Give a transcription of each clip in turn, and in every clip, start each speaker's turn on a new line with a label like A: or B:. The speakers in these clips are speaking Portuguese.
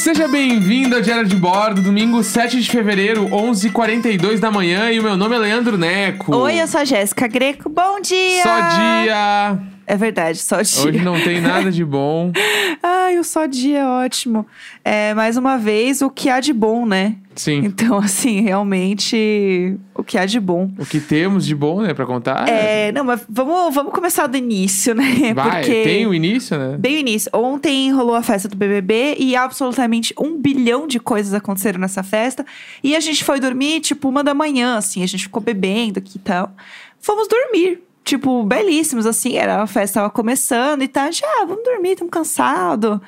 A: seja bem-vindo ao Diário de Bordo, domingo 7 de fevereiro, 11h42 da manhã, e o meu nome é Leandro Neco.
B: Oi, eu sou a Jéssica Greco. Bom dia!
A: Só dia!
B: É verdade, só dia.
A: Hoje não tem nada de bom.
B: Ai, o só dia é ótimo. É, mais uma vez, o que há de bom, né?
A: Sim.
B: Então, assim, realmente, o que há de bom.
A: O que temos de bom, né, pra contar?
B: É, não, mas vamos, vamos começar do início, né?
A: Vai,
B: Porque...
A: tem o início, né?
B: Bem o início. Ontem rolou a festa do BBB e absolutamente um bilhão de coisas aconteceram nessa festa. E a gente foi dormir, tipo, uma da manhã, assim. A gente ficou bebendo aqui e tal. Fomos dormir. Tipo, belíssimos, assim. Era, a festa tava começando e tal. A gente, ah, vamos dormir, estamos cansados.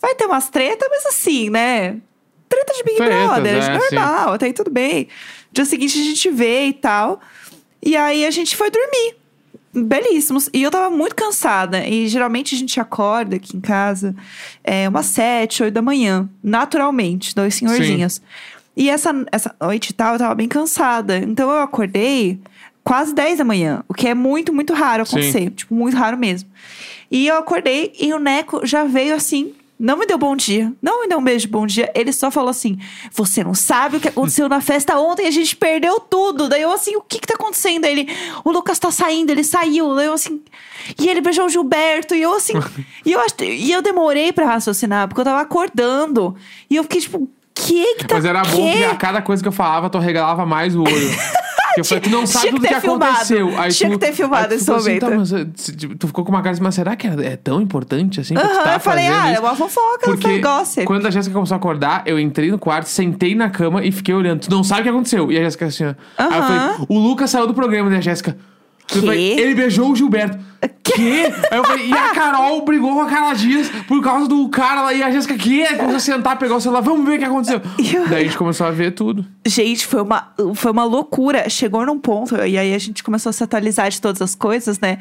B: Vai ter umas tretas, mas assim, né? Treta de Big
A: Tretas,
B: Brother,
A: é,
B: normal, até aí tudo bem. Dia seguinte a gente vê e tal. E aí a gente foi dormir belíssimos. E eu tava muito cansada. E geralmente a gente acorda aqui em casa é, umas sete, oito da manhã. Naturalmente, dois senhorzinhos. E essa, essa noite e tal, eu tava bem cansada. Então eu acordei quase 10 da manhã. O que é muito, muito raro acontecer. Tipo, muito raro mesmo. E eu acordei e o Neco já veio assim. Não me deu bom dia, não me deu um beijo de bom dia. Ele só falou assim: Você não sabe o que aconteceu na festa ontem, a gente perdeu tudo. Daí eu assim: O que que tá acontecendo? Daí ele: O Lucas tá saindo, ele saiu. Daí eu assim. E ele beijou o Gilberto. E eu assim. e, eu, e eu demorei pra raciocinar, porque eu tava acordando. E eu fiquei tipo: Que que tá
A: Mas era bom porque a cada coisa que eu falava, tu regalava mais o olho. Eu falei, tu não sabe
B: Tinha que
A: que aconteceu. Aí
B: Tinha
A: tu,
B: que ter filmado esse
A: ficou assim, tá,
B: momento.
A: mas, eh, tipo, tu ficou com uma cara assim, mas será que é, é tão importante assim?
B: Aham,
A: tá
B: eu falei: Ah,
A: isso?
B: é uma fofoca,
A: Porque
B: negócio.
A: quando a Jéssica começou a acordar, eu entrei no quarto, sentei na cama e fiquei olhando. Tu não sabe o que aconteceu. E a Jéssica assim, ó. Aí eu falei, o Lucas saiu do programa, né, Jéssica? Ele beijou o Gilberto. Quê? Aí eu falei, e a Carol brigou com a Carla Dias por causa do cara lá. E a Jéssica, que? Começou a sentar, pegar o celular, vamos ver o que aconteceu.
B: Eu-
A: Daí a gente começou a ver tudo.
B: Gente, foi uma, foi uma loucura. Chegou num ponto, e aí a gente começou a se atualizar de todas as coisas, né?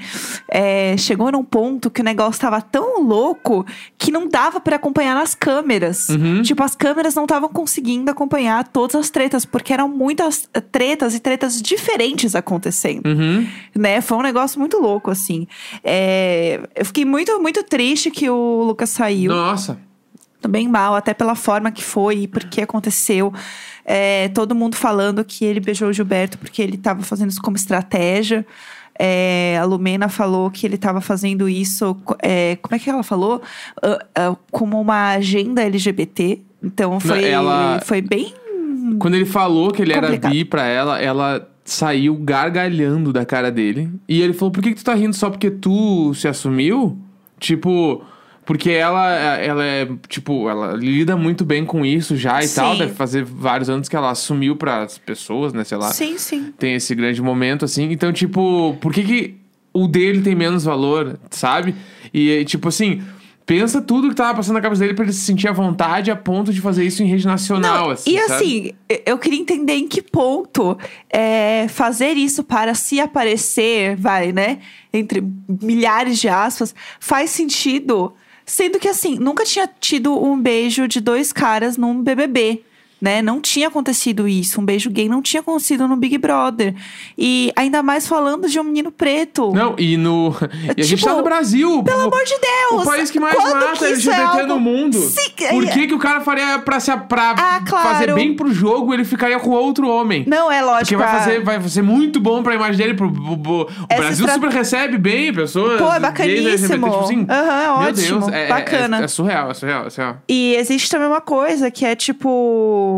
B: É, chegou num ponto que o negócio tava tão louco que não dava pra acompanhar nas câmeras.
A: Uhum.
B: Tipo, as câmeras não estavam conseguindo acompanhar todas as tretas, porque eram muitas tretas e tretas diferentes acontecendo.
A: Uhum.
B: Né? Foi um negócio muito louco, assim. É, eu fiquei muito, muito triste que o Lucas saiu.
A: Nossa.
B: Bem mal, até pela forma que foi e porque aconteceu. É, todo mundo falando que ele beijou o Gilberto porque ele tava fazendo isso como estratégia. É, a Lumena falou que ele tava fazendo isso. é, como é que ela falou? Ah, ah, como uma agenda LGBT. Então foi,
A: ela-
B: foi bem.
A: Quando ele falou que ele era
B: Complicado.
A: bi pra ela, ela saiu gargalhando da cara dele. E ele falou: Por que, que tu tá rindo só porque tu se assumiu? Tipo. Porque ela, ela é, tipo, ela lida muito bem com isso já e
B: Sim.
A: tal. Deve fazer vários anos que ela assumiu pras pessoas, né? Sei lá.
B: Sim, sim.
A: Tem esse grande momento, assim. Então, tipo, por que, que o dele tem menos valor, sabe? E, tipo assim, pensa tudo que tava passando na cabeça dele pra ele se sentir à vontade a ponto de fazer isso em rede nacional,
B: Não,
A: assim.
B: e
A: sabe?
B: assim, eu queria entender em que ponto é, fazer isso para se aparecer, vai, né? Entre milhares de aspas, faz sentido. Sendo que, assim, nunca tinha tido um beijo de dois caras num BBB. Né? Não tinha acontecido isso. Um beijo gay não tinha acontecido no Big Brother. E ainda mais falando de um menino preto.
A: Não, e no. E a gente
B: Tipo,
A: tá no Brasil.
B: Pelo
A: o-
B: amor de Deus!
A: O país que mais
B: Quando
A: mata
B: que é
A: LGBT
B: algo-
A: no mundo.
B: Sim,
A: Por
B: é-
A: que, que o cara faria pra, se, pra
B: Ah, claro.
A: fazer bem pro jogo, ele ficaria com outro homem?
B: Não, é lógico.
A: Porque vai fazer, vai ser muito bom pra imagem dele. Pro, pro- pro- o Brasil
B: estra-
A: super recebe bem pessoas.
B: Pô, é
A: gays,
B: bacaníssimo.
A: LGBT, tipo assim,
B: é
A: meu
B: ótimo,
A: Deus, é, é-
B: bacana.
A: É, é surreal, é surreal, é surreal.
B: E existe também uma coisa que é tipo.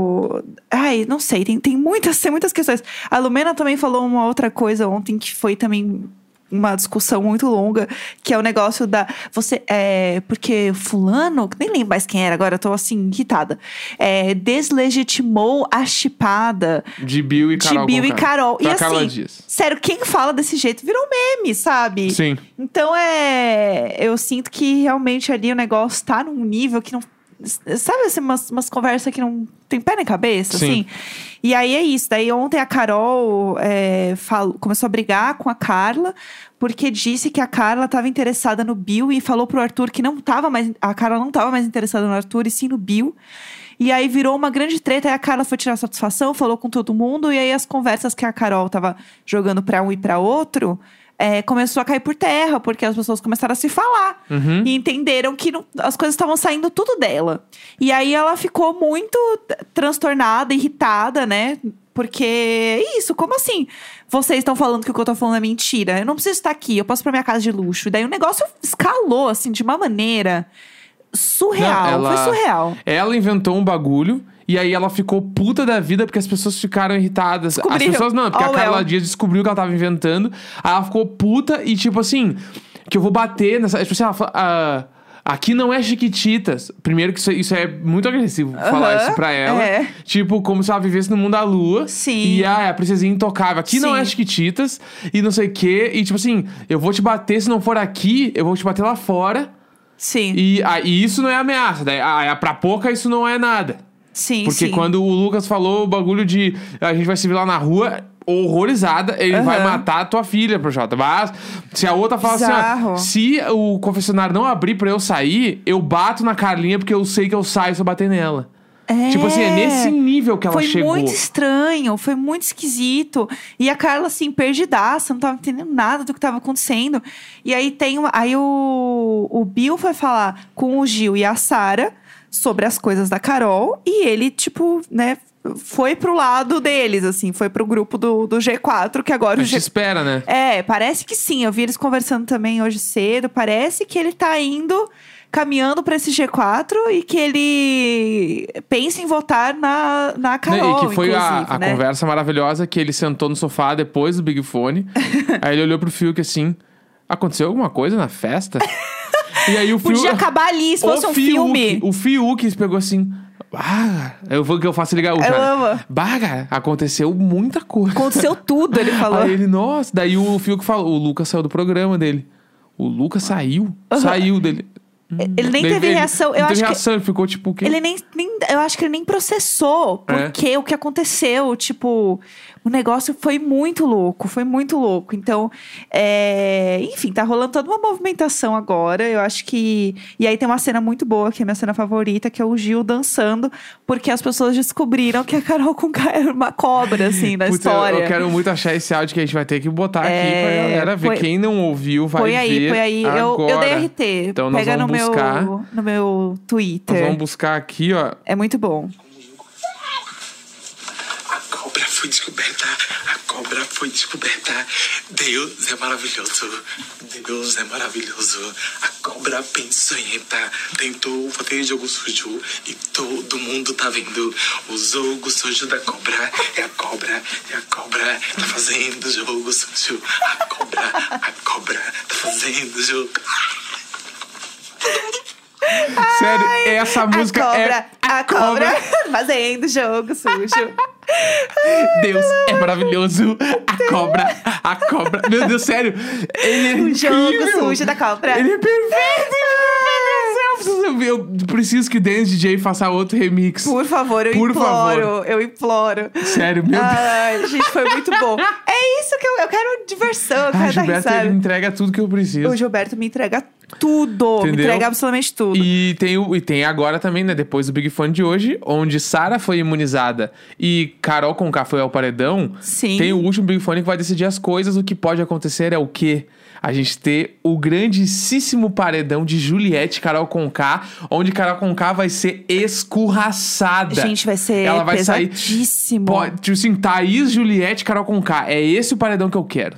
B: Ai, não sei, tem, tem, muitas, tem muitas questões. A Lumena também falou uma outra coisa ontem que foi também uma discussão muito longa, que é o negócio da. Você. É, porque Fulano, nem lembro mais quem era agora, eu tô assim, irritada. É, deslegitimou a chipada
A: De Bill e Carol.
B: de Bill e. Carol.
A: Pra
B: e
A: Carla
B: assim,
A: Dias.
B: sério, quem fala desse jeito virou meme, sabe?
A: Sim.
B: Então é. Eu sinto que realmente ali o negócio tá num nível que não. Sabe assim, umas, umas conversas que não tem pé nem cabeça,
A: Sim.
B: assim? E aí é isso. Daí ontem a Carol é, falou, começou a brigar com a Carla, porque disse que a Carla estava interessada no Bill e falou pro Arthur que não tava mais. A Carla não estava mais interessada no Arthur, e sim no Bill. E aí virou uma grande treta, aí a Carla foi tirar satisfação, falou com todo mundo, e aí as conversas que a Carol tava jogando pra um e pra outro é, começou a cair por terra, porque as pessoas começaram a se falar.
A: Uhum.
B: E entenderam que não- as coisas estavam saindo tudo dela. E aí ela ficou muito transtornada, irritada, né? Porque isso, como assim? Vocês estão falando que o que eu tô falando é mentira. Eu não preciso estar aqui, eu posso ir pra minha casa de luxo. E daí o negócio escalou, assim, de uma maneira surreal.
A: Não, ela-
B: Foi surreal.
A: Ela inventou um bagulho e aí ela ficou puta da vida porque as pessoas ficaram irritadas. As pessoas não, porque
B: Oh,
A: a Carla
B: well.
A: Dias descobriu que ela tava inventando. Aí ela ficou puta e tipo assim, que eu vou bater nessa. Tipo assim, ela fala, ah, aqui não é Chiquititas. Primeiro que isso, isso é muito agressivo falar isso pra ela.
B: é.
A: Tipo, como se ela vivesse no mundo da lua.
B: Sim.
A: E ah, a princesinha intocável. Aqui não
B: Sim.
A: é Chiquititas e não sei o quê. E tipo assim, eu vou te bater se não for aqui, eu vou te bater lá fora.
B: Sim,
A: E, ah, e isso não é ameaça. Daí, ah, pra pouca isso não é nada.
B: Sim,
A: Porque
B: sim.
A: quando o Lucas falou o bagulho de a gente vai se ver lá na rua, horrorizada, ele
B: Aham.
A: vai matar a tua filha, Projota. Mas se a outra fala
B: Bizarro.
A: assim, ó, se o confessionário não abrir pra eu sair, eu bato na Carlinha porque eu sei que eu saio se eu bater nela.
B: É.
A: Tipo assim, é nesse nível que ela
B: Foi
A: chegou.
B: muito estranho, foi muito esquisito. E a Carla, assim, perdidaça, não tava entendendo nada do que tava acontecendo. E aí tem uma. Aí o, o Bill foi falar com o Gil e a Sara sobre as coisas da Carol. E ele, tipo, né, foi pro lado deles, assim, foi pro grupo do, do G4, que agora
A: A gente
B: G.
A: espera, né?
B: É, parece que sim. Eu vi eles conversando também hoje cedo. Parece que ele tá indo, caminhando pra esse G4 e que ele pensa em votar na, na Carol,
A: e que foi a, a
B: né?
A: conversa maravilhosa que ele sentou no sofá depois do Big Fone. aí ele olhou pro Fiuk assim: aconteceu alguma coisa na festa? e aí o Fiuk.
B: Podia acabar ali, se
A: O
B: fosse um
A: Fiuk-
B: filme.
A: O Fiuk pegou assim. Ah, eu vou que eu faço ligar o cara.
B: amo.
A: Bah, cara, aconteceu muita coisa.
B: Aconteceu tudo, ele falou.
A: Aí ele, nossa, daí o Fiuk falou, o Lucas saiu do programa dele. O Lucas saiu? Saiu dele.
B: Ele nem
A: Daí
B: teve reação.
A: Não
B: Eu
A: teve reação, ele ficou tipo o quê?
B: Ele nem, nem- Eu acho que ele nem processou
A: É.
B: porque o que aconteceu. Tipo, o negócio foi muito louco, foi muito louco. Então, é, enfim, tá rolando toda uma movimentação agora. Eu acho que. E aí tem uma cena muito boa, que é a minha cena favorita, que é o Gil dançando, porque as pessoas descobriram que a Carol com era uma cobra, assim, na
A: Putz, eu-
B: história.
A: Eu, quero muito achar esse áudio que a gente vai ter que botar aqui
B: É,
A: pra galera ver.
B: põe-
A: Quem não ouviu vai
B: Põe
A: ver
B: aí, põe aí. Eu, eu dei RT.
A: Então nós
B: Pega no
A: buscar.
B: meu, no meu
A: Nós
B: Twitter.
A: vamos buscar aqui, ó.
B: É muito bom.
C: A cobra foi descoberta. A cobra foi descoberta. Deus é maravilhoso. Deus é maravilhoso. A cobra pensou em entrar. Tentou fazer jogo sujo. E todo mundo tá vendo. O jogo sujo da cobra. É a cobra. É a cobra. Tá fazendo jogo sujo. A cobra. A cobra. Tá fazendo jogo.
A: Sério, essa música
B: a cobra,
A: é.
B: a cobra fazendo jogo sujo.
A: Deus é maravilhoso. A cobra, a cobra. Meu Deus, sério. Ele é
B: O jogo
A: incrível.
B: sujo da cobra.
A: Ele é perfeito. Eu preciso, eu preciso que o Dance DJ faça outro remix.
B: Por favor, eu
A: Por
B: imploro,
A: favor.
B: eu imploro.
A: Sério, meu Deus.
B: Ai, gente, foi muito bom. É isso que eu, eu quero diversão, eu
A: Ah,
B: quero dar
A: Gilberto, ele
B: risada.
A: entrega tudo que eu preciso.
B: O Gilberto me entrega tudo, me
A: Entendeu?
B: entrega absolutamente tudo.
A: E tem, o, e tem agora também, né? Depois do Big Fone de hoje, onde Sara foi imunizada e Carol Conká foi ao paredão.
B: Sim.
A: Tem o último Big Fone que vai decidir as coisas. O que pode acontecer é o quê? A gente ter o grandíssimo paredão de Juliette e Carol Conká, onde Carol Conká vai ser escurraçada.
B: Gente, vai ser
A: Ela vai sair.
B: pesadíssimo.
A: Pode, tipo assim, Thaís, Juliette, Carol Conká. É esse o paredão que eu quero.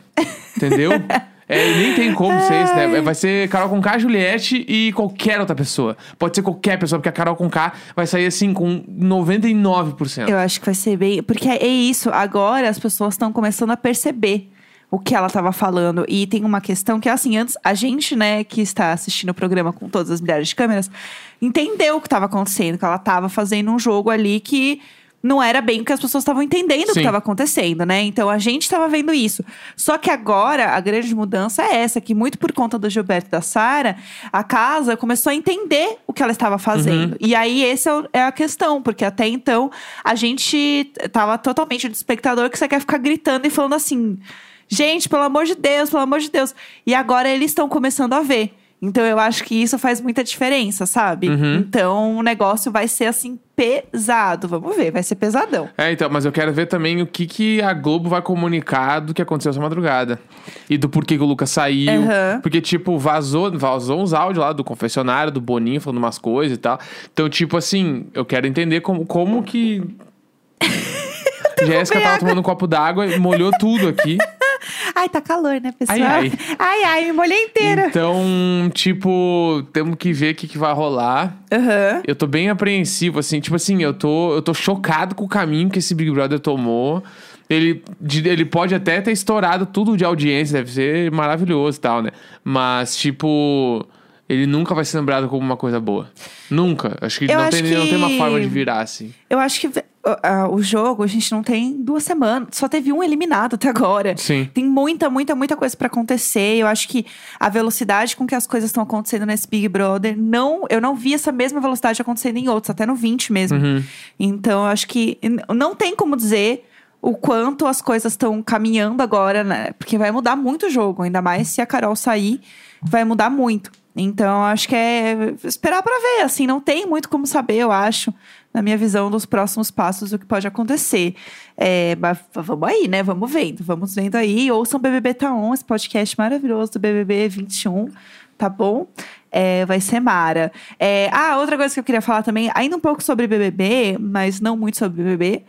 A: Entendeu? É, nem tem como ser esse, né? Vai ser Carol Conká, Juliette e qualquer outra pessoa. Pode ser qualquer pessoa, porque a Carol Conká vai sair assim com 99%.
B: Eu acho que vai ser bem. Porque é isso, agora as pessoas estão começando a perceber o que ela estava falando. E tem uma questão que é assim: antes, a gente, né, que está assistindo o programa com todas as milhares de câmeras, entendeu o que estava acontecendo, que ela estava fazendo um jogo ali que. Não era bem o que as pessoas estavam entendendo o que
A: Sim.
B: estava acontecendo, né? Então a gente estava vendo isso. Só que agora a grande mudança é essa, que muito por conta do Gilberto e da Sara, a casa começou a entender o que ela estava fazendo. E aí essa é é a questão, porque até então a gente tava totalmente do espectador que você quer ficar gritando e falando assim: gente, pelo amor de Deus, pelo amor de Deus. E agora eles estão começando a ver. Então eu acho que isso faz muita diferença, sabe?
A: Uhum.
B: Então o negócio vai ser assim pesado. Vamos ver, vai ser pesadão.
A: É, então, mas eu quero ver também o que, que a Globo vai comunicar do que aconteceu essa madrugada. E do porquê que o Lucas saiu.
B: Aham.
A: Porque, tipo, vazou, vazou uns áudios lá do confessionário, do Boninho falando umas coisas e tal. Então, tipo assim, eu quero entender como, como que. Jéssica tava tomando um copo d'água e molhou tudo aqui.
B: Ai, tá calor, né, pessoal?
A: Ai, ai.
B: ai, ai, me molhei inteira.
A: Então, tipo, temos que ver o que, que vai rolar.
B: Aham.
A: Eu tô bem apreensivo, assim, tipo assim, eu tô, eu tô chocado com o caminho que esse Big Brother tomou. Ele, ele pode até ter estourado tudo de audiência, deve ser maravilhoso e tal, né? Mas, tipo, ele nunca vai ser lembrado como uma coisa boa. Nunca. Acho que, não, tem, não tem uma
B: que-
A: forma de virar, assim.
B: Eu acho que uh, o jogo, a gente não tem duas semanas. Só teve um eliminado até agora.
A: Sim.
B: Tem muita, muita, muita coisa pra acontecer. Eu acho que a velocidade com que as coisas estão acontecendo nesse Big Brother, não, eu não vi essa mesma velocidade acontecendo em outros, até no 20 mesmo.
A: Uhum.
B: Então, eu acho que não tem como dizer o quanto as coisas estão caminhando agora, né? Porque vai mudar muito o jogo, ainda mais se a Carol sair, vai mudar muito. Então, acho que é esperar pra ver, assim, não tem muito como saber, eu acho, na minha visão dos próximos passos o que pode acontecer. É, mas vamos aí, né? Vamos vendo, vamos vendo aí. Ouçam BBB Tá On, esse podcast maravilhoso do BBB 21, tá bom? É, vai ser Mara. É, ah, outra coisa que eu queria falar também, ainda um pouco sobre BBB, mas não muito sobre BBB.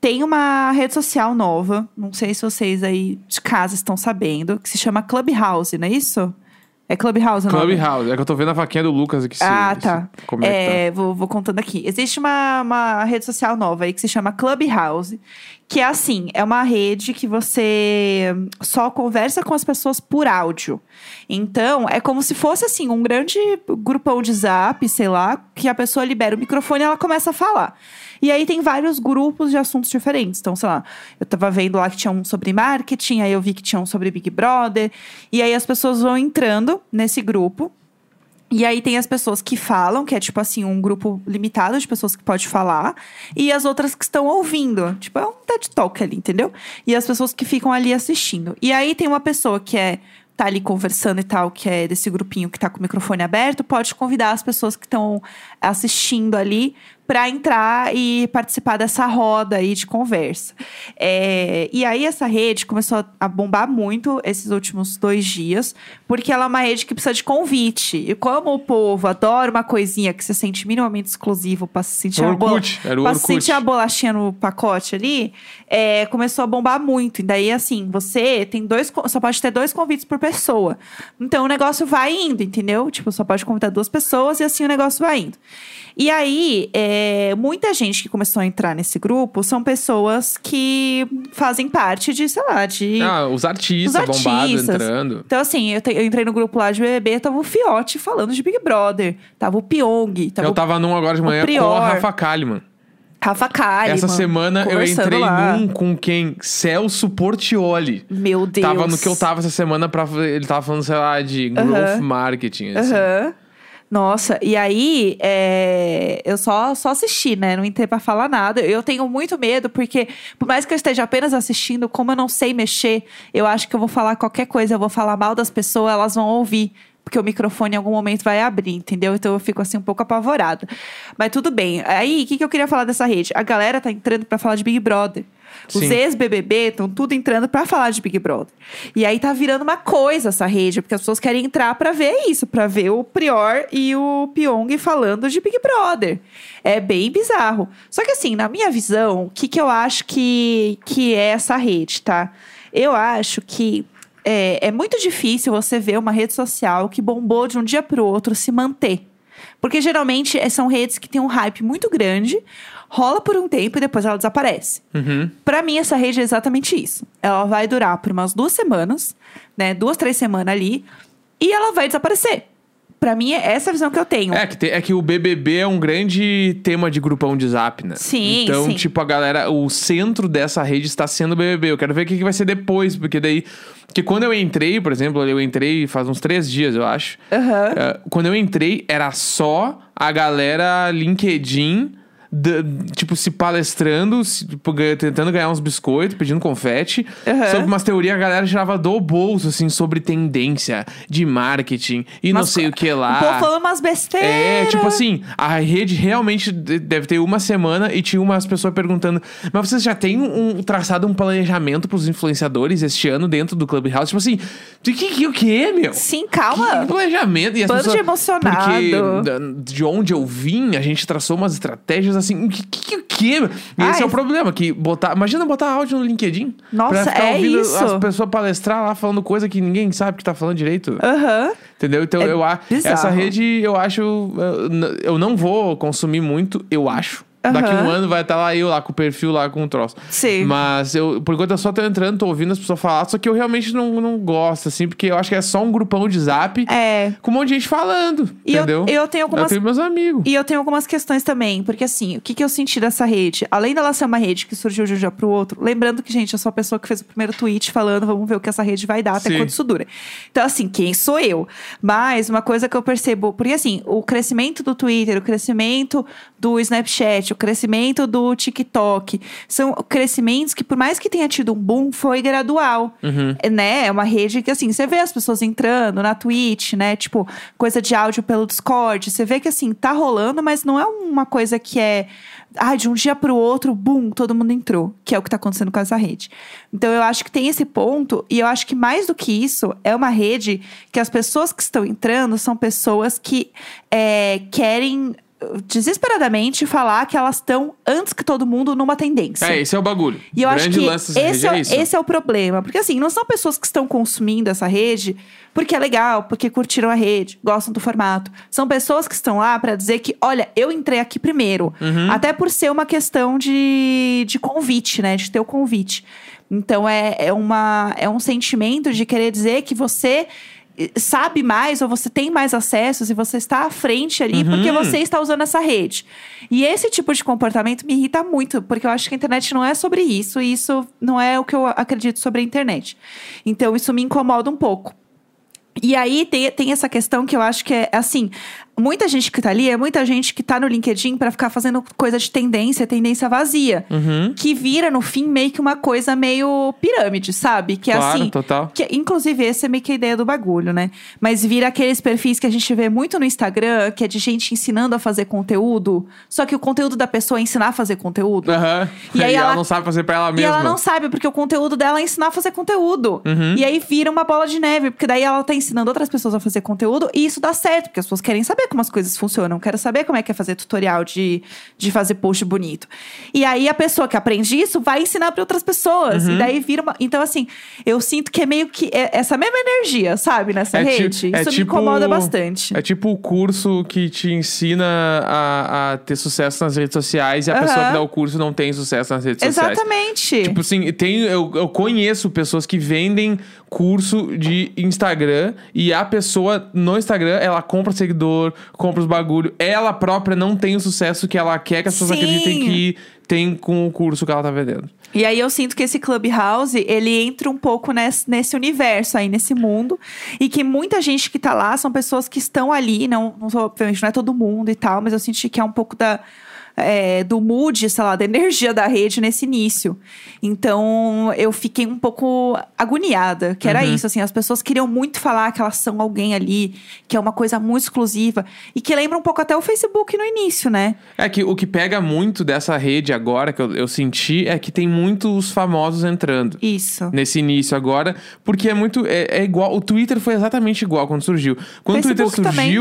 B: Tem uma rede social nova, não sei se vocês aí de casa estão sabendo, que se chama Clubhouse, não é isso? É Clubhouse, o nome?
A: Clubhouse. É que eu tô vendo a faquinha do Lucas aqui. se-
B: Ah,
A: se-
B: tá.
A: como é que tá.
B: É, vou, vou contando aqui. Existe uma, uma rede social nova aí que se chama Clubhouse, que é assim, é uma rede que você só conversa com as pessoas por áudio. Então, é como se fosse assim, um grande grupão de zap, sei lá, que a pessoa libera o microfone e ela começa a falar. E aí tem vários grupos de assuntos diferentes. Então, sei lá, eu tava vendo lá que tinha um sobre marketing, aí eu vi que tinha um sobre Big Brother. E aí as pessoas vão entrando nesse grupo. E aí tem as pessoas que falam, que é tipo assim, um grupo limitado de pessoas que pode falar, e as outras que estão ouvindo. Tipo, é um TED Talk ali, entendeu? E as pessoas que ficam ali assistindo. E aí tem uma pessoa que é tá ali conversando e tal, que é desse grupinho que tá com o microfone aberto, pode convidar as pessoas que estão assistindo ali para entrar e participar dessa roda aí de conversa. É, e aí essa rede começou a bombar muito esses últimos dois dias, porque ela é uma rede que precisa de convite. E como o povo adora uma coisinha que se sente minimamente exclusivo para se sentir bola,
A: o
B: pra se sentir a bolachinha no pacote ali, é, começou a bombar muito. E daí, assim, você tem dois, só pode ter dois convites por pessoa. Então o negócio vai indo, entendeu? Tipo, só pode convidar duas pessoas e assim o negócio vai indo. E aí, é, muita gente que começou a entrar nesse grupo são pessoas que fazem parte de, sei lá, de.
A: Ah, os artistas,
B: Os artistas.
A: entrando.
B: Então, assim, eu, te- eu entrei no grupo lá de BBB, tava o Fiote falando de Big Brother. Tava o Pyong, tava
A: Eu
B: o
A: tava num agora de manhã com a Rafa Kalimann.
B: Rafa Kalimann.
A: Essa semana eu entrei
B: lá.
A: num com quem? Celso Portioli.
B: Meu Deus.
A: Tava no que eu tava essa semana pra. Ele tava falando, sei lá, de growth marketing. Assim.
B: Aham. Nossa, e aí é, eu só, só assisti, né? Não entrei pra falar nada. Eu tenho muito medo, porque por mais que eu esteja apenas assistindo, como eu não sei mexer, eu acho que eu vou falar qualquer coisa, eu vou falar mal das pessoas, elas vão ouvir. Porque o microfone em algum momento vai abrir, entendeu? Então eu fico assim um pouco apavorada. Mas tudo bem. Aí, o que, que eu queria falar dessa rede? A galera tá entrando pra falar de Big Brother. Os ex-BBB estão tudo entrando pra falar de Big Brother. E aí tá virando uma coisa essa rede, porque as pessoas querem entrar pra ver isso, pra ver o Prior e o Pyong falando de Big Brother. É bem bizarro. Só que assim, na minha visão, o que, que eu acho que, que é essa rede, tá? Eu acho que é, é muito difícil você ver uma rede social que bombou de um dia pro outro se manter. Porque geralmente eh, são redes que têm um hype muito grande, rola por um tempo e depois ela desaparece.
A: Uhum.
B: Pra mim, essa rede é exatamente isso. Ela vai durar por umas duas semanas, né? Duas, três semanas ali, e ela vai desaparecer. Pra mim, é essa a visão que eu tenho.
A: É que, tem- é que o BBB é um grande tema de grupão de zap, né?
B: Sim,
A: Então,
B: sim.
A: tipo, a galera, o centro dessa rede está sendo o BBB. Eu quero ver o que, que vai ser depois, porque daí. Porque quando eu entrei, por exemplo, eu entrei faz uns três dias, eu acho.
B: Aham.
A: É, quando eu entrei, era só a galera LinkedIn d- tipo, se palestrando, se, tipo, ganha- tentando ganhar uns biscoitos, pedindo confete.
B: Aham.
A: Sobre umas teorias, a galera tirava do bolso, assim, sobre tendência de marketing e não
B: Mas
A: sei o que lá.
B: O povo falando umas besteiras.
A: É, tipo assim, a rede realmente de- deve ter uma semana e tinha umas pessoas perguntando: Mas vocês já têm um, traçado um planejamento pros influenciadores este ano dentro do Clubhouse? Tipo assim, de que, que o meu?
B: Sim,
A: Que
B: calma.
A: planejamento? E as
B: Bando de
A: pessoas,
B: emocionado.
A: Porque de onde eu vim, a gente traçou umas estratégias assim. Que que, que, o meu? E esse é o problema, que botar. Imagina botar áudio no LinkedIn.
B: Nossa,
A: pra ficar
B: é
A: ouvindo
B: isso.
A: as pessoas palestrar lá falando coisa que ninguém sabe que tá falando direito.
B: Aham.
A: Entendeu? Então,
B: É
A: eu a-
B: bizarro.
A: essa rede, eu acho. Eu não vou consumir muito, eu acho. Daqui
B: Aham.
A: um ano vai estar lá eu lá com o perfil lá com o troço.
B: Sim.
A: Mas eu, por enquanto, eu só tô entrando, tô ouvindo as pessoas falar, só que eu realmente não, não gosto, assim, porque eu acho que é só um grupão de zap
B: É.
A: com um monte de gente falando.
B: E eu-
A: entendeu?
B: eu tenho algumas-
A: Eu tenho meus amigos.
B: E eu tenho algumas questões também, porque assim, o que, que eu senti dessa rede? Além dela ser uma rede que surgiu de um dia pro outro, lembrando que, gente, eu sou a pessoa que fez o primeiro tweet falando, vamos ver o que essa rede vai dar, até
A: Sim.
B: quanto isso dura. Então, assim, quem sou eu? Mas uma coisa que eu percebo, porque assim, o crescimento do Twitter, o crescimento do Snapchat, o crescimento do TikTok, são crescimentos que, por mais que tenha tido um boom, foi gradual.
A: Uhum.
B: É, né? É uma rede que, assim, você vê as pessoas entrando na Twitch, né? Tipo, coisa de áudio pelo Discord. Você vê que, assim, tá rolando, mas não é uma coisa que é. Ah, de um dia pro outro, bum, todo mundo entrou. Que é o que tá acontecendo com essa rede. Então, eu acho que tem esse ponto. E eu acho que mais do que isso, é uma rede que as pessoas que estão entrando são pessoas que é, querem desesperadamente falar que elas estão antes que todo mundo numa tendência.
A: É, esse é o bagulho.
B: E eu
A: Grande
B: acho que
A: lance
B: esse é,
A: é
B: esse é o problema. Porque assim, não são pessoas que estão consumindo essa rede porque é legal, porque curtiram a rede, gostam do formato. São pessoas que estão lá pra dizer que, olha, eu entrei aqui primeiro.
A: Uhum.
B: Até por ser uma questão de, de convite, né? De ter o convite. Então é, é, uma, é um sentimento de querer dizer que você sabe mais ou você tem mais acessos e você está à frente ali porque
A: Uhum.
B: você está usando essa rede. E esse tipo de comportamento me irrita muito, porque eu acho que a internet não é sobre isso e isso não é o que eu acredito sobre a internet. Então isso me incomoda um pouco. E aí tem, tem essa questão que eu acho que é assim: muita gente que tá ali é muita gente que tá no LinkedIn pra ficar fazendo coisa de tendência, tendência vazia.
A: Uhum.
B: Que vira, no fim, meio que uma coisa meio pirâmide, sabe? Que é
A: Claro,
B: assim.
A: total.
B: Que, inclusive, essa é meio que a ideia do bagulho, né? Mas vira aqueles perfis que a gente vê muito no Instagram, que é de gente ensinando a fazer conteúdo. Só que o conteúdo da pessoa é ensinar a fazer conteúdo.
A: Aham.
B: E aí
A: ela...
B: ela-
A: não sabe fazer pra ela
B: E
A: mesma.
B: ela não sabe, porque o conteúdo dela é ensinar a fazer conteúdo.
A: Uhum.
B: E aí vira uma bola de neve, porque daí ela tá ensinando outras pessoas a fazer conteúdo e isso dá certo, porque as pessoas querem saber como as coisas funcionam, querem saber como é que é fazer tutorial de, de fazer post bonito. E aí a pessoa que aprende isso vai ensinar para outras pessoas.
A: Uhum.
B: E daí vira uma. Então, assim, eu sinto que é meio que é essa mesma energia, sabe, nessa
A: É ti-
B: rede.
A: é
B: isso
A: tipo-
B: me incomoda bastante.
A: É tipo o curso que te ensina a, a ter sucesso nas redes sociais e a
B: Aham.
A: pessoa que dá o curso não tem sucesso nas redes sociais.
B: Exatamente.
A: Tipo assim, tem, eu, eu conheço pessoas que vendem curso de Instagram e a pessoa no Instagram, ela compra seguidor, compra os bagulho. Ela própria não tem o sucesso que ela quer que as pessoas
B: Sim.
A: acreditem que tem com o curso que ela tá vendendo.
B: E aí eu sinto que esse Clubhouse, ele entra um pouco nesse, nesse universo aí, nesse mundo. E que muita gente que tá lá são pessoas que estão ali, não, não obviamente não é todo mundo e tal, mas eu senti que é um pouco da. É, do mood, sei lá, da energia da rede nesse início. Então eu fiquei um pouco agoniada, que era isso, assim, as pessoas queriam muito falar que elas são alguém ali, que é uma coisa muito exclusiva, e que lembra um pouco até o Facebook no início, né?
A: É que o que pega muito dessa rede agora, que eu, eu senti, é que tem muitos famosos entrando.
B: Isso.
A: Nesse início agora, porque é muito. É, é igual. O Twitter foi exatamente igual quando surgiu. Quando o Twitter
B: Facebook também.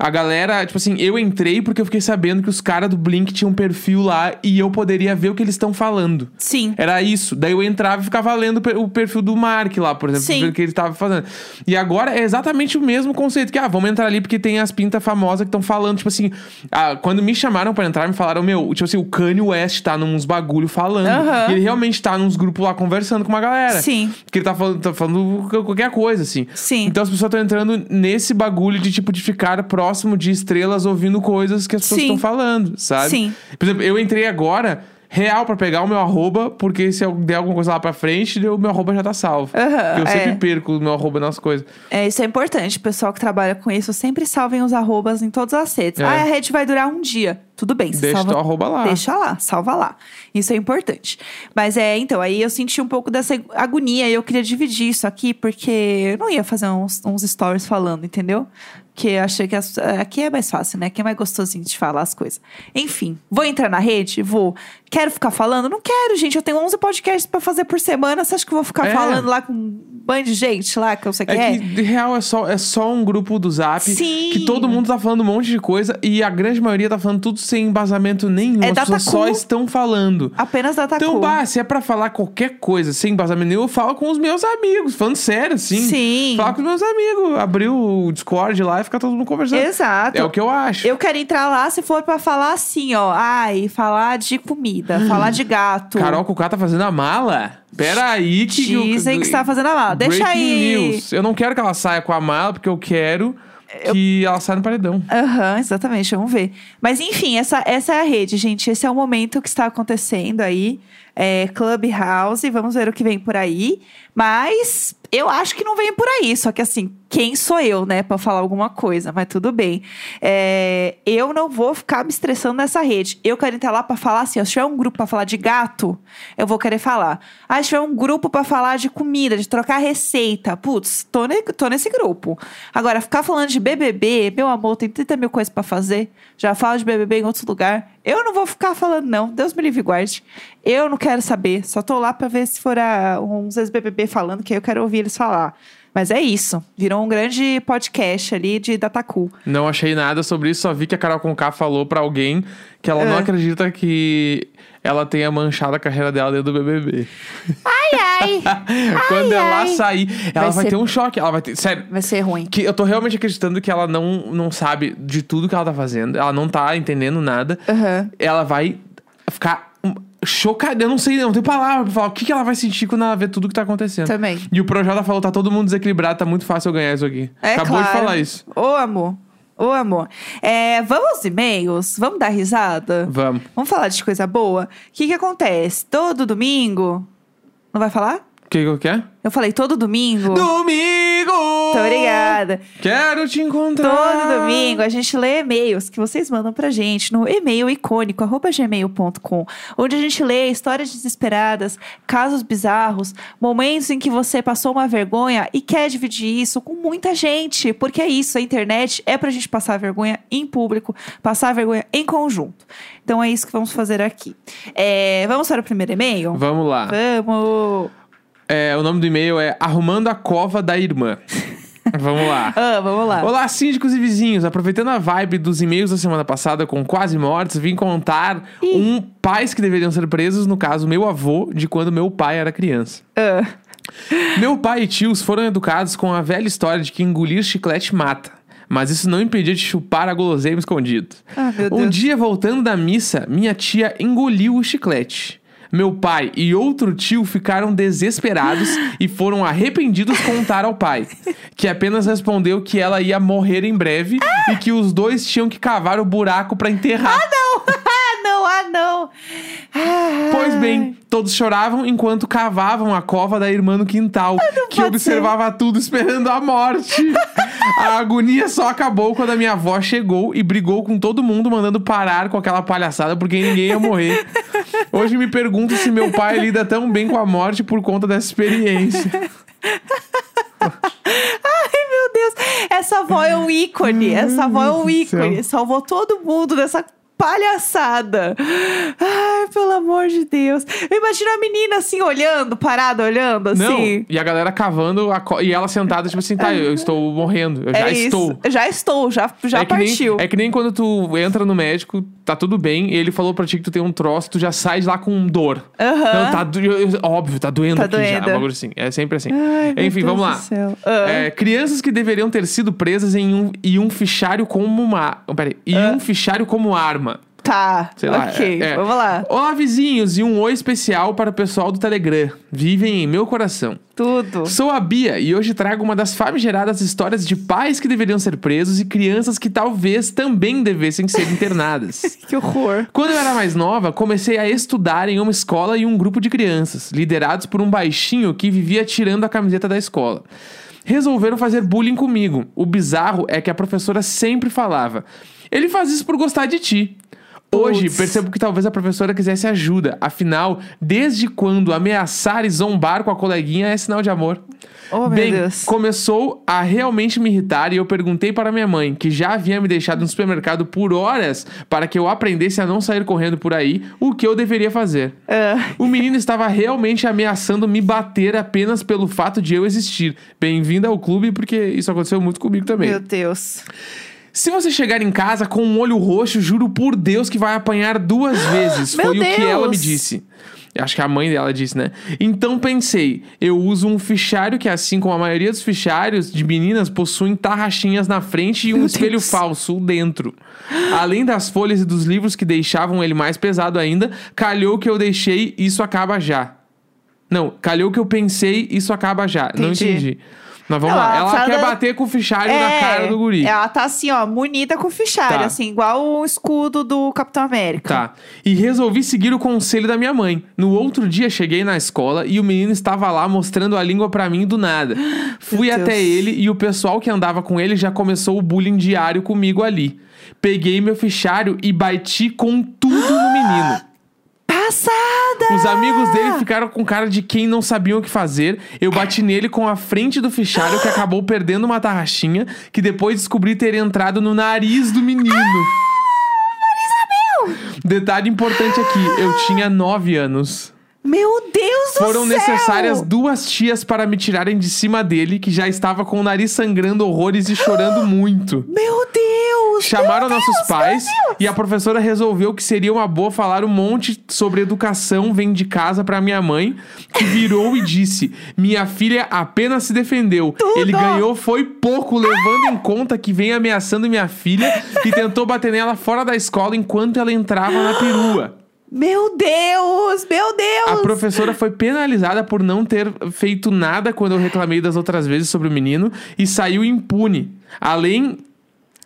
A: A galera, tipo assim, eu entrei porque eu fiquei sabendo que os caras do Blink tinham um perfil lá e eu poderia ver o que eles estão falando.
B: Sim.
A: Era isso. Daí eu entrava e ficava lendo o per- o perfil do Mark lá, por exemplo,
B: Sim.
A: pra ver o que ele tava fazendo. E agora é exatamente o mesmo conceito. Que, ah, vamos entrar ali porque tem as pintas famosas que estão falando. Tipo assim, ah, quando me chamaram pra entrar, me falaram, meu, tipo assim, o Kanye West tá nos bagulho falando. E ele realmente tá nos grupos lá conversando com uma galera.
B: Sim.
A: Porque ele tá falando, tá falando qualquer coisa, assim.
B: Sim.
A: Então as pessoas estão entrando nesse bagulho de, tipo, de ficar próximo de estrelas ouvindo coisas que as pessoas
B: Sim.
A: estão falando, sabe?
B: Sim.
A: Por exemplo, eu entrei agora real pra pegar o meu arroba, porque se eu der alguma coisa lá pra frente, o meu arroba já tá salvo. Porque eu
B: é.
A: sempre perco o meu arroba nas coisas.
B: É, isso é importante. O pessoal que trabalha com isso sempre salvem os arrobas em todas as redes.
A: É.
B: Ah, a rede vai durar um dia. tudo bem. Você
A: Deixa
B: salva,
A: arroba lá.
B: Deixa lá, salva lá. Isso é importante. Mas é, então, aí eu senti um pouco dessa agonia e eu queria dividir isso aqui, porque eu não ia fazer uns, uns stories falando, entendeu? Porque eu achei que as- aqui é mais fácil, né? Aqui é mais gostosinho de falar as coisas. Enfim, vou entrar na rede? Vou. Quero ficar falando? Não quero, gente. Eu tenho 11 podcasts pra fazer por semana. Você acha que eu vou ficar
A: É.
B: falando lá com um banho de gente lá que eu sei que
A: É
B: é?
A: que, de real, é só, é só um grupo do Zap.
B: Sim.
A: Que todo mundo tá falando um monte de coisa. E a grande maioria tá falando tudo sem embasamento nenhum.
B: É
A: As pessoas só estão falando.
B: Apenas data
A: Então, bah, se é pra falar qualquer coisa sem embasamento nenhum, eu falo com os meus amigos. Falando sério, assim.
B: Sim.
A: Falar com os meus amigos. Abrir o Discord lá e ficar todo mundo conversando.
B: Exato.
A: É o que eu acho.
B: Eu quero entrar lá se for pra falar assim, ó. Ai, falar de comida, falar de gato.
A: Carol Cucá tá fazendo a mala? Pera aí que...
B: Dizem que está fazendo a mala. Deixa
A: Breaking
B: aí.
A: News. Eu não quero que ela saia com a mala, porque eu quero que ela saia no paredão.
B: Aham, exatamente, vamos ver. Mas enfim, essa, essa é a rede, gente. Esse é o momento que está acontecendo aí. É Clubhouse, vamos ver o que vem por aí. Mas eu acho que não vem por aí. Só que assim, quem sou eu, né, pra falar alguma coisa? Mas tudo bem. É, eu não vou ficar me estressando nessa rede. Eu quero entrar lá pra falar assim: ó, se tiver um grupo pra falar de gato, eu vou querer falar. Ah, se tiver um grupo pra falar de comida, de trocar receita. Putz, tô, ne- tô nesse grupo. Agora, ficar falando de BBB, meu amor, tem 30 mil coisas pra fazer. Já falo de BBB em outro lugar. Eu não vou ficar falando, não. Deus me livre guarde. Eu não quero saber. Só tô lá pra ver se for a- uns ex-BBB falando, que aí eu quero ouvir eles falar. Mas é isso. Virou um grande podcast ali de Dataku.
A: Não achei nada sobre isso, só vi que a Carol Conká falou pra alguém que ela não
B: Ah.
A: acredita que ela tenha manchado a carreira dela dentro do BBB.
B: Ai, ai.
A: Quando
B: Ai,
A: ela
B: ai.
A: sair, ela
B: Vai
A: vai,
B: ser-
A: ter um choque. Ela vai ter. Sério.
B: Vai ser ruim.
A: Que eu tô realmente acreditando que ela não, não sabe de tudo que ela tá fazendo. Ela não tá entendendo nada.
B: Aham.
A: Ela vai ficar chocada. Eu não sei, não tenho palavra pra falar o que, que ela vai sentir quando ela vê tudo que tá acontecendo.
B: Também.
A: E o Projota falou: tá todo mundo desequilibrado, tá muito fácil eu ganhar isso aqui.
B: É
A: Acabou
B: claro.
A: de falar isso.
B: Ô, amor. Ô, amor. É, vamos aos e-mails? Vamos dar risada?
A: Vamos.
B: Vamos falar de coisa boa? O que que acontece? Todo domingo... Não vai falar?
A: O que que eu quero?
B: Eu falei todo domingo.
A: Domingo!
B: Muito obrigada.
A: Quero te encontrar.
B: Todo domingo a gente lê e-mails que vocês mandam pra gente no e-mail icônico, arroba gmail.com, onde a gente lê histórias desesperadas, casos bizarros, momentos em que você passou uma vergonha e quer dividir isso com muita gente, porque é isso, a internet é pra gente passar vergonha em público, passar vergonha em conjunto. Então é isso que vamos fazer aqui. É, vamos para o primeiro e-mail?
A: Vamos lá.
B: Vamos!
A: É, o nome do e-mail é Arrumando a Cova da Irmã. Vamos lá.
B: Ah, vamos lá.
A: Olá, síndicos e vizinhos. Aproveitando a vibe dos e-mails da semana passada com quase mortes, vim contar um pais que deveriam ser presos, no caso, meu avô, de quando meu pai era criança.
B: Ah,
A: Meu pai e tios foram educados com a velha história de que engolir chiclete mata. Mas isso não impedia de chupar a guloseima escondido.
B: Ah, meu
A: Um dia, voltando da missa, minha tia engoliu o chiclete. Meu pai e outro tio ficaram desesperados e foram arrependidos contar ao pai, que apenas respondeu que ela ia morrer em breve e que os dois tinham que cavar o buraco pra enterrar.
B: não! Ah, não! Ah, não! Ah,
A: Pois bem, todos choravam enquanto cavavam a cova da irmã no quintal, que
B: pode
A: observava tudo esperando a morte. a agonia só acabou quando a minha avó chegou e brigou com todo mundo, mandando parar com aquela palhaçada porque ninguém ia morrer. Hoje me pergunto se meu pai lida tão bem com a morte por conta dessa experiência.
B: Ai, meu Deus! Essa avó é um ícone. Essa avó é um
A: do
B: ícone. Salvou todo mundo dessa palhaçada. Ai, pelo amor de Deus. Eu imagino a menina assim, olhando, parada, olhando,
A: Não,
B: assim.
A: e a galera cavando a co- e ela sentada, tipo assim, tá, eu estou morrendo, eu já
B: é
A: estou.
B: Isso. Já estou, já, já
A: é que nem-
B: partiu.
A: é que nem quando tu entra no médico, tá tudo bem, e ele falou pra ti que tu tem um troço, tu já sai de lá com dor.
B: Aham.
A: Não, tá do- óbvio, tá doendo
B: Tá
A: aqui já.
B: doendo.
A: Bagulho assim. É sempre assim.
B: Ai,
A: Enfim, vamos lá.
B: Ah.
A: É, crianças que deveriam ter sido presas em um, e um fichário como uma. Peraí. E
B: Ah.
A: um fichário como arma.
B: Tá,
A: Sei lá.
B: ok,
A: é- é.
B: vamos lá.
A: Olá, vizinhos, e um oi especial para o pessoal do Telegram. Vivem em meu coração.
B: Tudo.
A: Sou a Bia e hoje trago uma das famigeradas histórias de pais que deveriam ser presos e crianças que talvez também devessem ser internadas.
B: Que horror.
A: Quando eu era mais nova, comecei a estudar em uma escola e um grupo de crianças, liderados por um baixinho que vivia tirando a camiseta da escola. Resolveram fazer bullying comigo. O bizarro é que a professora sempre falava: Ele faz isso por gostar de ti. Hoje,
B: Putz.
A: percebo que talvez a professora quisesse ajuda. Afinal, desde quando ameaçar e zombar com a coleguinha é sinal de amor?
B: Oh, meu
A: Bem,
B: Deus.
A: começou a realmente me irritar e eu perguntei para minha mãe, que já havia me deixado no supermercado por horas para que eu aprendesse a não sair correndo por aí, o que eu deveria fazer.
B: Ah,
A: O menino estava realmente ameaçando me bater apenas pelo fato de eu existir. Bem-vindo ao clube, porque isso aconteceu muito comigo também.
B: meu Deus.
A: Se você chegar em casa com um olho roxo, juro por Deus que vai apanhar duas vezes. Foi o que ela me
B: Deus!
A: disse. Eu Acho que a mãe dela disse, né? Então pensei, eu uso um fichário que, assim como a maioria dos fichários de meninas, possuem tarraxinhas na frente e um
B: Meu
A: espelho
B: Deus.
A: falso dentro. Além das folhas e dos livros que deixavam ele mais pesado ainda, calhou que eu deixei isso acaba já. Não, calhou que eu pensei isso acaba já. Não
B: Entendi.
A: Vamos
B: Não,
A: lá. Ela
B: fala
A: quer
B: da-
A: bater com o fichário na cara do guri.
B: Ela tá assim, ó, munida com fichário,
A: Tá.
B: assim, igual o escudo do Capitão América.
A: Tá. E resolvi seguir o conselho da minha mãe. No outro dia cheguei na escola e o menino estava lá mostrando a língua pra mim do nada. Fui até ele e o pessoal que andava com ele já começou o bullying diário comigo ali. Peguei meu fichário e bati com tudo no menino.
B: Passada!
A: Os amigos dele ficaram com cara de quem não sabiam o que fazer. Eu bati nele com a frente do fichário que acabou perdendo uma tarraxinha que depois descobri ter entrado no nariz do menino. Detalhe importante aqui, eu tinha 9 anos.
B: Meu Deus do
A: Foram
B: céu!
A: necessárias duas tias para me tirarem de cima dele, que já estava com o nariz sangrando horrores e chorando muito.
B: Meu Deus!
A: Chamaram
B: meu
A: nossos
B: Deus,
A: pais
B: Deus.
A: e a professora resolveu que seria uma boa falar um monte sobre educação vem de casa para minha mãe, que virou e disse: "Minha filha apenas se defendeu.
B: Tudo.
A: Ele ganhou foi pouco, levando em conta que vem ameaçando minha filha e tentou bater nela fora da escola enquanto ela entrava na perua."
B: Meu Deus! Meu Deus!
A: A professora foi penalizada por não ter feito nada quando eu reclamei das outras vezes sobre o menino e saiu impune. Além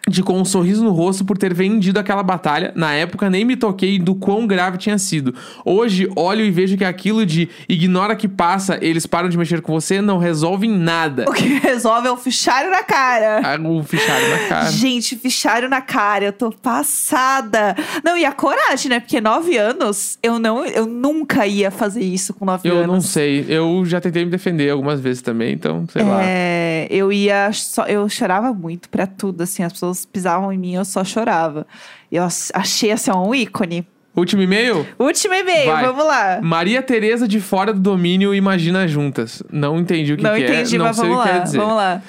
A: de com um sorriso no rosto por ter vendido aquela batalha, na época nem me toquei do quão grave tinha sido. Hoje olho e vejo que aquilo de ignora que passa, eles param de mexer com você, não resolve em nada.
B: O que resolve é o fichário na cara.
A: Ah, O fichário na cara.
B: Gente, fichário na cara, eu tô passada. Não, e a coragem, né? Porque nove anos, eu não, eu nunca ia fazer isso com nove
A: Eu
B: anos.
A: não sei, eu já tentei me defender algumas vezes também, então, sei lá.
B: É, eu ia só, eu chorava muito pra tudo, assim, as pessoas pisavam em mim, eu só chorava. Eu ach- achei assim um ícone.
A: Último e-mail?
B: Último e-mail,
A: Vai.
B: vamos lá.
A: Maria Tereza de fora do domínio imagina juntas. Não entendi o que,
B: não
A: que
B: entendi,
A: é, não
B: mas
A: sei
B: vamos lá, vamos lá.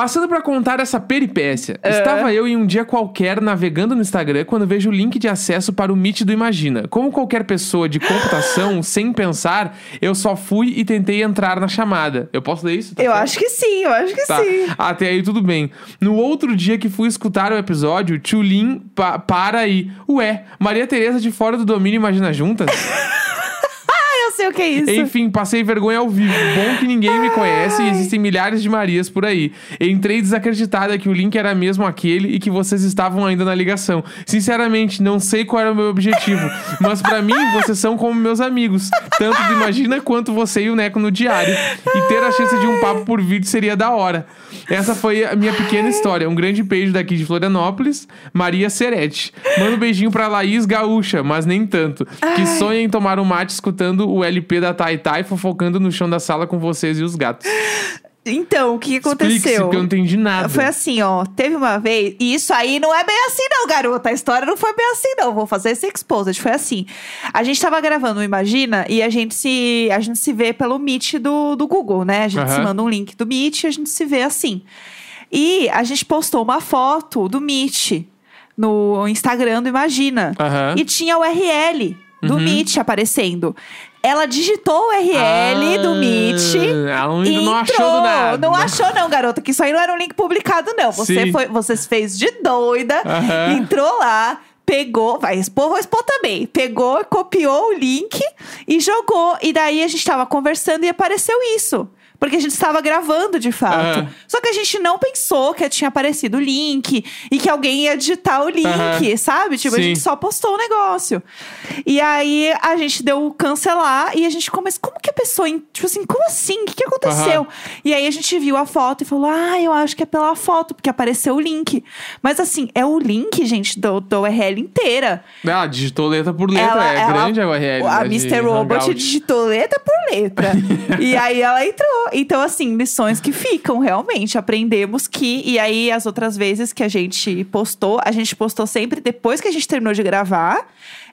A: Passando pra contar essa peripécia.
B: É.
A: Estava eu em um dia qualquer navegando no Instagram quando vejo o link de acesso para o Meet do Imagina. Como qualquer pessoa de computação, sem pensar, eu só fui e tentei entrar na chamada. Eu posso ler isso? Tá
B: Eu
A: certo?
B: acho que sim, eu acho que
A: Tá,
B: sim.
A: até aí tudo bem. No outro dia que fui escutar o episódio, Tchulin pa para aí. Ué, Maria Tereza de fora do domínio Imagina Juntas?
B: O que é isso.
A: Enfim, passei vergonha ao vivo. Bom que ninguém me conhece e existem milhares de Marias por aí. Entrei desacreditada que o link era mesmo aquele e que vocês estavam ainda na ligação. Sinceramente, não sei qual era o meu objetivo, mas pra mim vocês são como meus amigos, tanto do Imagina quanto você e o Neco no diário. E ter a chance de um papo por vídeo seria da hora. Essa foi a minha pequena história. Um grande beijo daqui de Florianópolis, Maria Serete. Manda um beijinho pra Laís Gaúcha, mas nem tanto. Que sonha em tomar um mate escutando o LP da Tai Tai fofocando no chão da sala com vocês e os gatos.
B: Então, o que aconteceu?
A: porque eu não entendi nada.
B: Foi assim, ó. Teve uma vez. E isso aí não é bem assim, não, garota. A história não foi bem assim, não. Vou fazer esse exposed. Foi assim. A gente tava gravando o Imagina e a gente se, a gente se vê pelo Meet do, do Google, né? A gente
A: Aham.
B: se manda um link do Meet e a gente se vê assim. E a gente postou uma foto do Meet no Instagram do Imagina.
A: Aham.
B: E tinha o URL do
A: Uhum.
B: Meet aparecendo. Ela digitou o URL do
A: Ah,
B: Meet.
A: ela não-
B: e
A: não achou
B: entrou.
A: do nada.
B: Não achou, não, garota, que isso aí não era um link publicado, não. Você
A: Sim.
B: foi, você se fez de doida,
A: Aham.
B: entrou lá. Pegou, vai expor, vou expor também. Pegou, copiou o link e jogou. E daí a gente tava conversando e apareceu isso. Porque a gente estava gravando de fato.
A: Aham.
B: Só que a gente não pensou que tinha aparecido o link e que alguém ia digitar o link,
A: Aham.
B: sabe? Tipo, a
A: Sim.
B: gente só postou o negócio. E aí a gente deu cancelar e a gente começou. Como que a pessoa. Tipo assim, como assim? O que, que aconteceu?
A: Aham.
B: E aí a gente viu a foto e falou: Ah, eu acho que é pela foto, porque apareceu o link. Mas assim, é o link, gente, do, do URL inteira.
A: Ela digitou letra por letra,
B: Ela-
A: é
B: ela-
A: grande a URL.
B: A
A: né,
B: Mr. Robot digitou letra por letra. e aí ela entrou. Então, assim, lições que ficam, realmente. Aprendemos que. E aí, as outras vezes que a gente postou, a gente postou sempre depois que a gente terminou de gravar.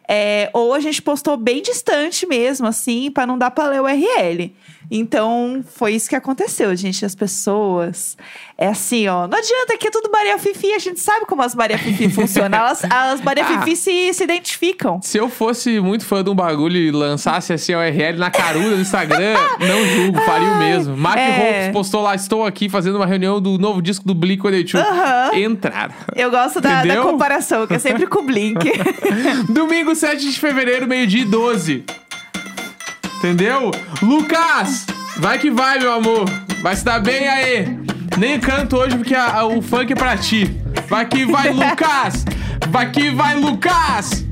B: é, ou a gente postou bem distante mesmo, assim, pra não dar pra ler o URL. Então, foi isso que aconteceu, gente. As pessoas. É assim, ó. Não adianta que é tudo Maria Fifi. A gente sabe como as Maria Fifi funcionam. Elas, as Maria
A: Ah.
B: Fifi se, se identificam.
A: Se eu fosse muito fã de um bagulho e lançasse assim a URL na caruda do Instagram, não julgo, faria o mesmo. Mark
B: é.
A: Holmes postou lá, estou aqui fazendo uma reunião do novo disco do Blink-182.
B: Aham.
A: Entrar.
B: Eu gosto da, da comparação, que é sempre com o Blink.
A: Domingo, 7 de fevereiro, meio-dia e 12. Entendeu? Lucas! Vai que vai, meu amor. Vai se dar bem aí. Nem canto hoje porque a- a- o funk é pra ti. Vai que vai, Lucas! Vai que vai, Lucas!